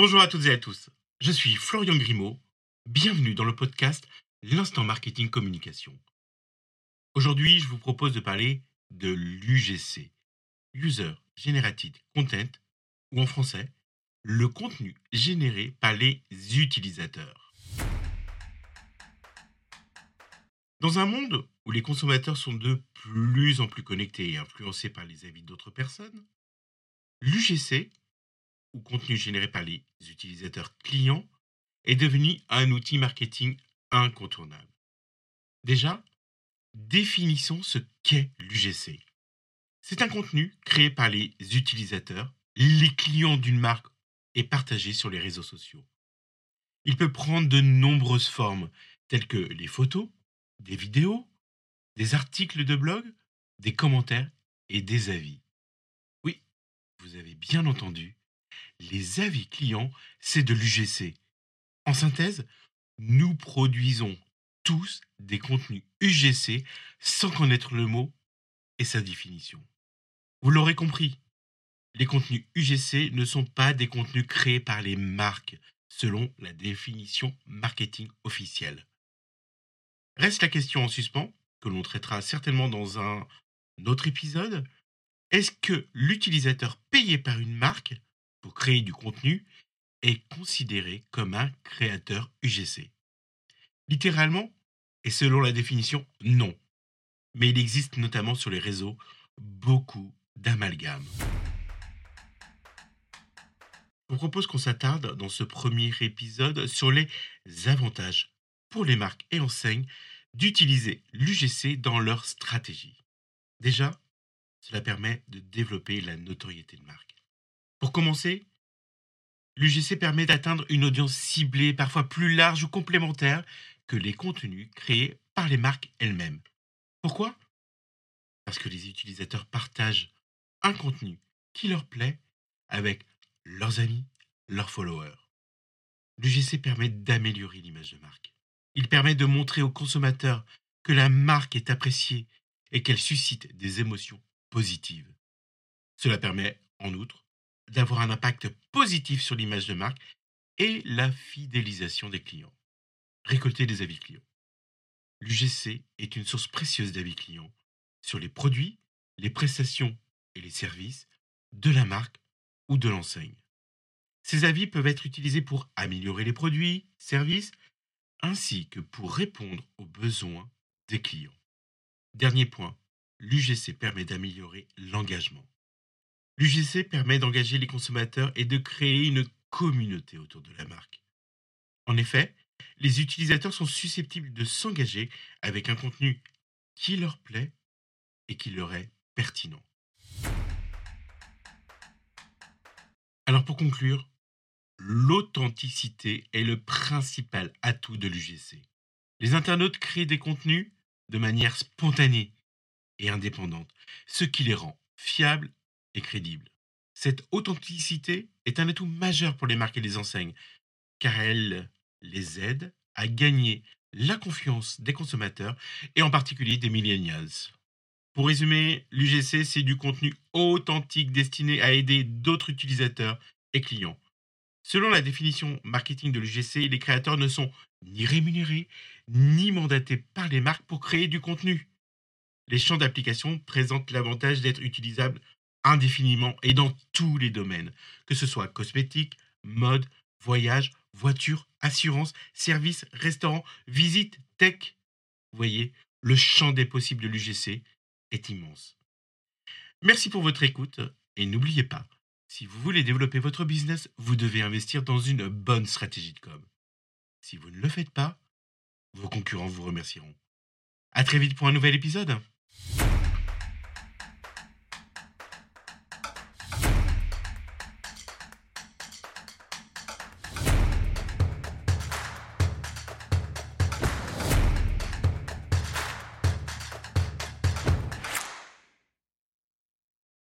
Bonjour à toutes et à tous. Je suis Florian Grimaud. Bienvenue dans le podcast L'instant marketing communication. Aujourd'hui, je vous propose de parler de l'UGC, User Generated Content, ou en français, le contenu généré par les utilisateurs. Dans un monde où les consommateurs sont de plus en plus connectés et influencés par les avis d'autres personnes, l'UGC, ou contenu généré par les utilisateurs clients, est devenu un outil marketing incontournable. Déjà, définissons ce qu'est l'UGC. C'est un contenu créé par les utilisateurs, les clients d'une marque et partagé sur les réseaux sociaux. Il peut prendre de nombreuses formes, telles que les photos, des vidéos, des articles de blog, des commentaires et des avis. Oui, vous avez bien entendu, les avis clients, c'est de l'UGC. En synthèse, nous produisons tous des contenus UGC sans connaître le mot et sa définition. Vous l'aurez compris, les contenus UGC ne sont pas des contenus créés par les marques selon la définition marketing officielle. Reste la question en suspens, que l'on traitera certainement dans un autre épisode. Est-ce que l'utilisateur payé par une marque pour créer du contenu est considéré comme un créateur UGC Littéralement, et selon la définition, non. Mais il existe notamment sur les réseaux beaucoup d'amalgames. Je vous propose qu'on s'attarde dans ce premier épisode sur les avantages pour les marques et enseignes d'utiliser l'UGC dans leur stratégie. Déjà, cela permet de développer la notoriété de marque. Pour commencer, l'UGC permet d'atteindre une audience ciblée, parfois plus large ou complémentaire que les contenus créés par les marques elles-mêmes. Pourquoi? Parce que les utilisateurs partagent un contenu qui leur plaît avec leurs amis, leurs followers. L'UGC permet d'améliorer l'image de marque. Il permet de montrer aux consommateurs que la marque est appréciée et qu'elle suscite des émotions positives. Cela permet, en outre, d'avoir un impact positif sur l'image de marque et la fidélisation des clients. Récolter des avis clients. L'UGC est une source précieuse d'avis clients sur les produits, les prestations et les services de la marque ou de l'enseigne. Ces avis peuvent être utilisés pour améliorer les produits, services, ainsi que pour répondre aux besoins des clients. Dernier point, l'UGC permet d'améliorer l'engagement. L'UGC permet d'engager les consommateurs et de créer une communauté autour de la marque. En effet, les utilisateurs sont susceptibles de s'engager avec un contenu qui leur plaît et qui leur est pertinent. Alors pour conclure, l'authenticité est le principal atout de l'UGC. Les internautes créent des contenus de manière spontanée et indépendante, ce qui les rend fiables et crédibles. Cette authenticité est un atout majeur pour les marques et les enseignes, car elle les aide à gagner la confiance des consommateurs et en particulier des millennials. Pour résumer, l'UGC, c'est du contenu authentique destiné à aider d'autres utilisateurs et clients. Selon la définition marketing de l'UGC, les créateurs ne sont ni rémunérés ni mandatés par les marques pour créer du contenu. Les champs d'application présentent l'avantage d'être utilisables indéfiniment et dans tous les domaines, que ce soit cosmétique, mode, voyage, voiture, assurance, service, restaurant, visite, tech. Vous voyez, le champ des possibles de l'UGC est immense. Merci pour votre écoute et n'oubliez pas, si vous voulez développer votre business, vous devez investir dans une bonne stratégie de com. Si vous ne le faites pas, vos concurrents vous remercieront. À très vite pour un nouvel épisode.